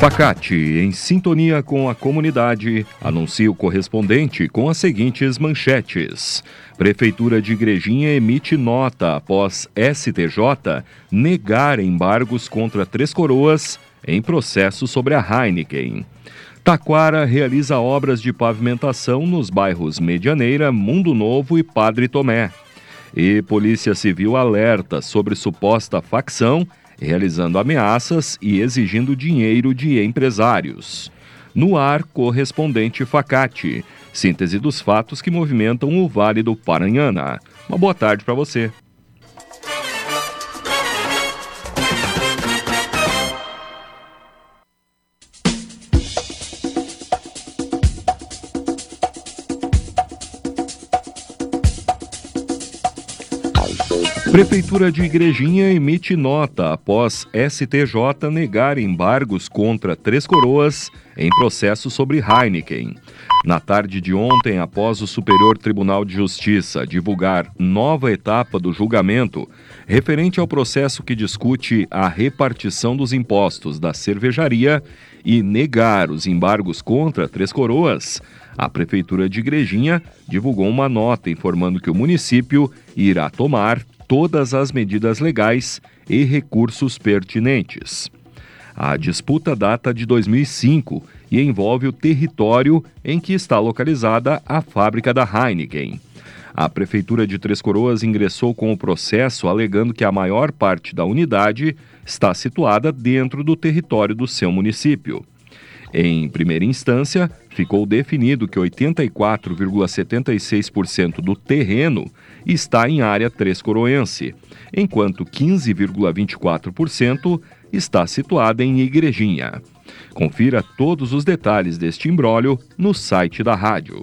Facate, em sintonia com a comunidade, anuncia o correspondente com as seguintes manchetes. Prefeitura de Igrejinha emite nota após STJ negar embargos contra Três Coroas em processo sobre a Heineken. Taquara realiza obras de pavimentação nos bairros Medianeira, Mundo Novo e Padre Tomé. E Polícia Civil alerta sobre suposta facção realizando ameaças e exigindo dinheiro de empresários. No ar, correspondente Facate, síntese dos fatos que movimentam o Vale do Paranhana. Uma boa tarde para você. Prefeitura de Igrejinha emite nota após STJ negar embargos contra Três Coroas em processo sobre Heineken. Na tarde de ontem, após o Superior Tribunal de Justiça divulgar nova etapa do julgamento referente ao processo que discute a repartição dos impostos da cervejaria e negar os embargos contra Três Coroas, a Prefeitura de Igrejinha divulgou uma nota informando que o município irá tomar todas as medidas legais e recursos pertinentes. A disputa data de 2005 e envolve o território em que está localizada a fábrica da Heineken. A Prefeitura de Três Coroas ingressou com o processo alegando que a maior parte da unidade está situada dentro do território do seu município. Em primeira instância, ficou definido que 84,76% do terreno está em área Coroense, enquanto 15,24% está situada em Igrejinha. Confira todos os detalhes deste imbróglio no site da rádio.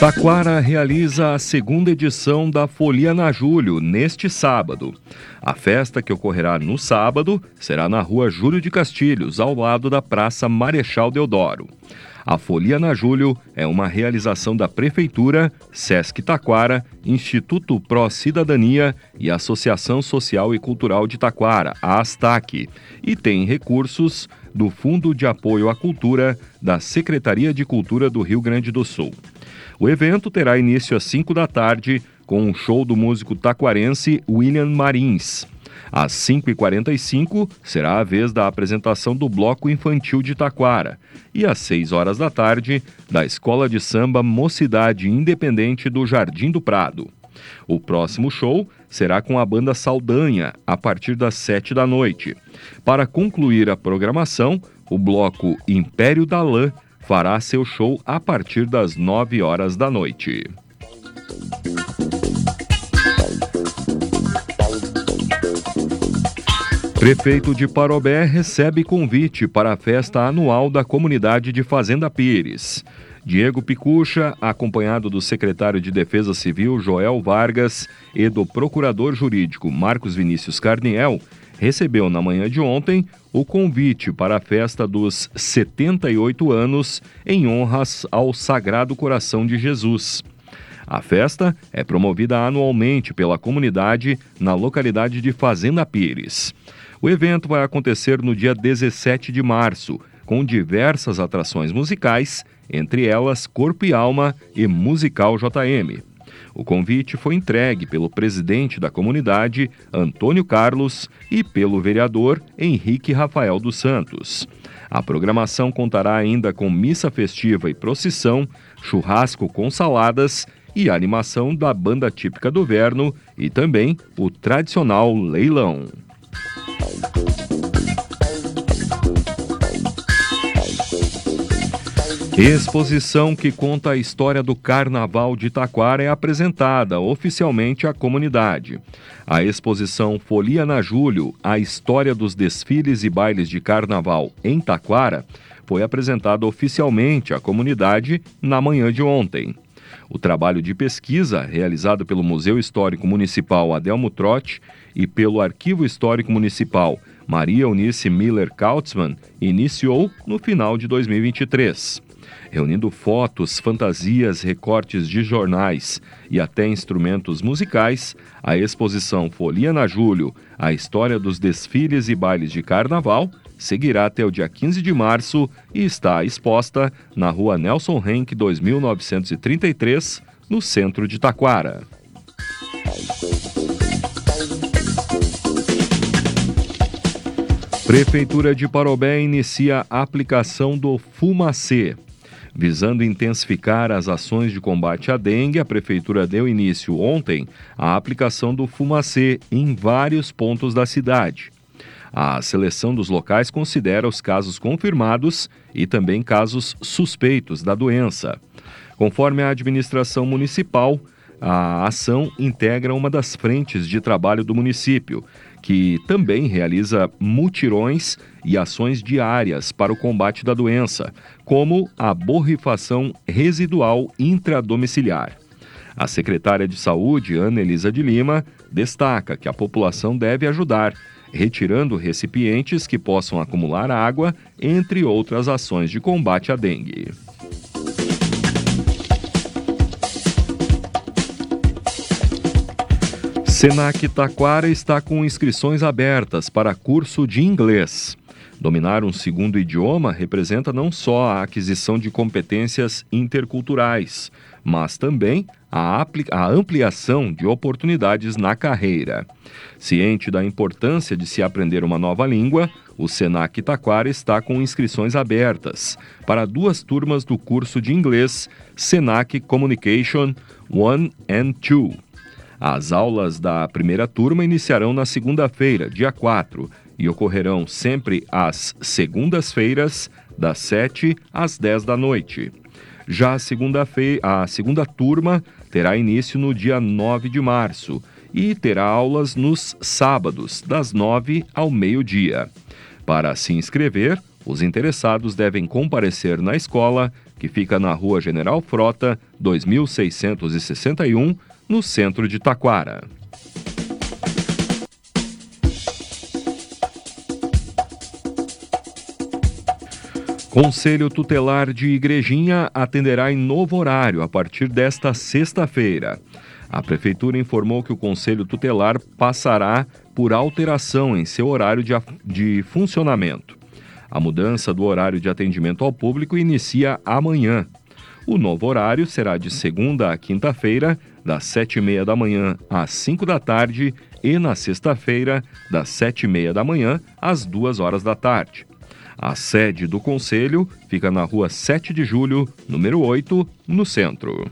Taquara realiza a segunda edição da Folia na Julho neste sábado. A festa, que ocorrerá no sábado, será na rua Júlio de Castilhos, ao lado da Praça Marechal Deodoro. A Folia na Julho é uma realização da Prefeitura, Sesc Taquara, Instituto Pró Cidadania e Associação Social e Cultural de Taquara, a ASTAC, e tem recursos do Fundo de Apoio à Cultura da Secretaria de Cultura do Rio Grande do Sul. O evento terá início às 5 da tarde com um show do músico taquarense William Marins. Às 5h45 será a vez da apresentação do Bloco Infantil de Taquara e às 6 horas da tarde da Escola de Samba Mocidade Independente do Jardim do Prado. O próximo show será com a banda Saldanha a partir das 7 da noite. Para concluir a programação, o bloco Império da Lã fará seu show a partir das 9 horas da noite. Prefeito de Parobé recebe convite para a festa anual da comunidade de Fazenda Pires. Diego Picucha, acompanhado do secretário de Defesa Civil Joel Vargas e do procurador jurídico Marcos Vinícius Carniel, recebeu na manhã de ontem o convite para a festa dos 78 anos em honras ao Sagrado Coração de Jesus. A festa é promovida anualmente pela comunidade na localidade de Fazenda Pires. O evento vai acontecer no dia 17 de março, com diversas atrações musicais, entre elas Corpo e Alma e Musical JM. O convite foi entregue pelo presidente da comunidade, Antônio Carlos, e pelo vereador Henrique Rafael dos Santos. A programação contará ainda com missa festiva e procissão, churrasco com saladas e animação da banda típica do Verno e também o tradicional leilão. Exposição que conta a história do Carnaval de Taquara é apresentada oficialmente à comunidade. A exposição Folia na Julho, a história dos desfiles e bailes de carnaval em Taquara, foi apresentada oficialmente à comunidade na manhã de ontem. O trabalho de pesquisa, realizado pelo Museu Histórico Municipal Adelmo Trotti e pelo Arquivo Histórico Municipal Maria Eunice Miller Kautzmann, iniciou no final de 2023 reunindo fotos, fantasias, recortes de jornais e até instrumentos musicais, a exposição Folia na Julho, a história dos desfiles e bailes de carnaval, seguirá até o dia 15 de março e está exposta na rua Nelson Henk 2933, no centro de Taquara. Prefeitura de Parobé inicia a aplicação do Fumacê. Visando intensificar as ações de combate à dengue, a Prefeitura deu início ontem à aplicação do fumacê em vários pontos da cidade. A seleção dos locais considera os casos confirmados e também casos suspeitos da doença. Conforme a administração municipal, a ação integra uma das frentes de trabalho do município, que também realiza mutirões e ações diárias para o combate da doença, como a borrifação residual intradomiciliar. A secretária de Saúde, Ana Elisa de Lima, destaca que a população deve ajudar, retirando recipientes que possam acumular água, entre outras ações de combate à dengue. Senac Taquara está com inscrições abertas para curso de inglês. Dominar um segundo idioma representa não só a aquisição de competências interculturais, mas também a, ampliação de oportunidades na carreira. Ciente da importância de se aprender uma nova língua, o Senac Taquara está com inscrições abertas para duas turmas do curso de inglês Senac Communication 1 and 2 as aulas da primeira turma iniciarão na segunda-feira, dia 4, e ocorrerão sempre às segundas-feiras, das 7 às 10 da noite. Já a segunda, a segunda turma terá início no dia 9 de março e terá aulas nos sábados, das 9 ao meio-dia. Para se inscrever, os interessados devem comparecer na escola, que fica na Rua General Frota, 2661, no centro de Taquara. Conselho Tutelar de Igrejinha atenderá em novo horário a partir desta sexta-feira. A Prefeitura informou que o Conselho Tutelar passará por alteração em seu horário de, de funcionamento. A mudança do horário de atendimento ao público inicia amanhã. O novo horário será de segunda a quinta-feira, das sete e meia da manhã às cinco da tarde e na sexta-feira, das sete e meia da manhã às duas horas da tarde. A sede do Conselho fica na rua 7 de julho, número 8, no centro.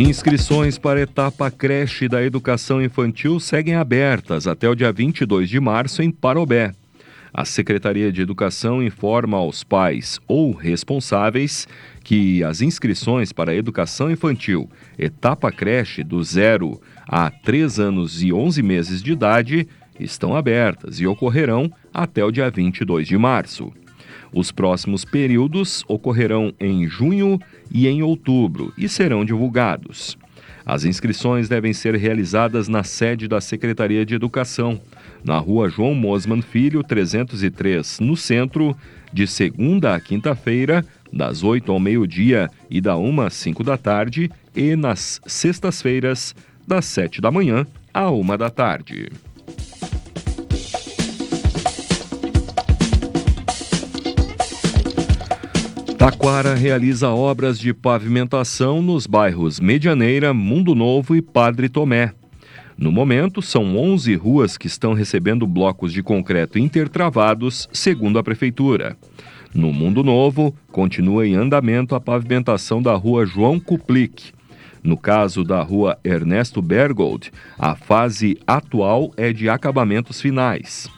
Inscrições para a etapa creche da educação infantil seguem abertas até o dia 22 de março em Parobé. A Secretaria de Educação informa aos pais ou responsáveis que as inscrições para a educação infantil, etapa creche do zero a 3 anos e 11 meses de idade, estão abertas e ocorrerão até o dia 22 de março. Os próximos períodos ocorrerão em junho e em outubro e serão divulgados. As inscrições devem ser realizadas na sede da Secretaria de Educação, na rua João Mosman Filho, 303, no centro, de segunda a quinta-feira, das 8 ao meio-dia e da 1 às 5 da tarde, e nas sextas-feiras, das 7 da manhã à 1 da tarde. Taquara realiza obras de pavimentação nos bairros Medianeira, Mundo Novo e Padre Tomé. No momento, são 11 ruas que estão recebendo blocos de concreto intertravados, segundo a Prefeitura. No Mundo Novo, continua em andamento a pavimentação da rua João Kuplick. No caso da rua Ernesto Bergold, a fase atual é de acabamentos finais.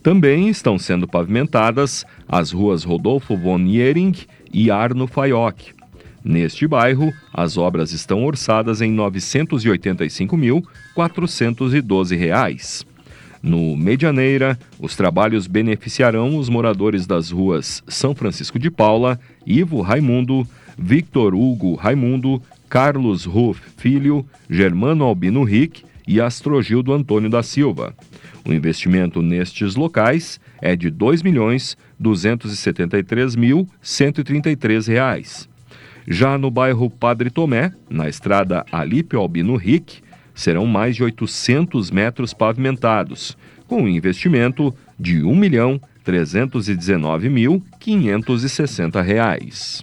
Também estão sendo pavimentadas as ruas Rodolfo von Niering e Arno Fayok. Neste bairro, as obras estão orçadas em R$ 985.412. No Medianeira, os trabalhos beneficiarão os moradores das ruas São Francisco de Paula, Ivo Raimundo, Victor Hugo Raimundo, Carlos Ruff Filho, Germano Albino Rick e Astrogildo Antônio da Silva. O investimento nestes locais é de 2.273.133 reais. Já no bairro Padre Tomé, na estrada Alípio Albino Rick, serão mais de 800 metros pavimentados, com um investimento de R$ 1.319.560.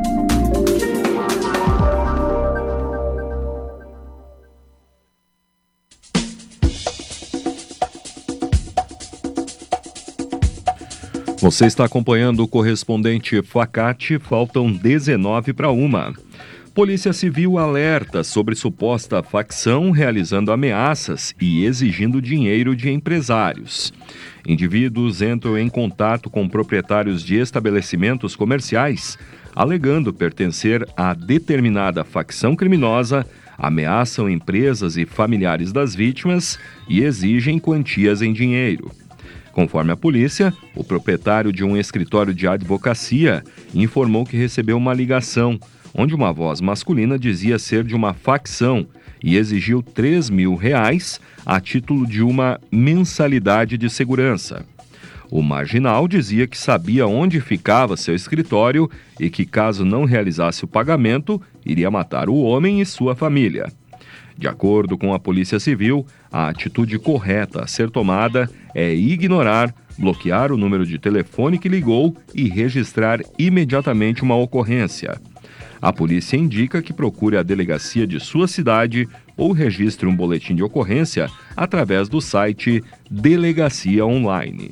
Você está acompanhando o correspondente Facate, faltam 19 para uma. Polícia Civil alerta sobre suposta facção realizando ameaças e exigindo dinheiro de empresários. Indivíduos entram em contato com proprietários de estabelecimentos comerciais, alegando pertencer a determinada facção criminosa, ameaçam empresas e familiares das vítimas e exigem quantias em dinheiro. Conforme a polícia, o proprietário de um escritório de advocacia informou que recebeu uma ligação onde uma voz masculina dizia ser de uma facção e exigiu 3 mil reais a título de uma mensalidade de segurança. O marginal dizia que sabia onde ficava seu escritório e que, caso não realizasse o pagamento, iria matar o homem e sua família. De acordo com a Polícia Civil, a atitude correta a ser tomada é ignorar, bloquear o número de telefone que ligou e registrar imediatamente uma ocorrência. A polícia indica que procure a delegacia de sua cidade ou registre um boletim de ocorrência através do site Delegacia Online.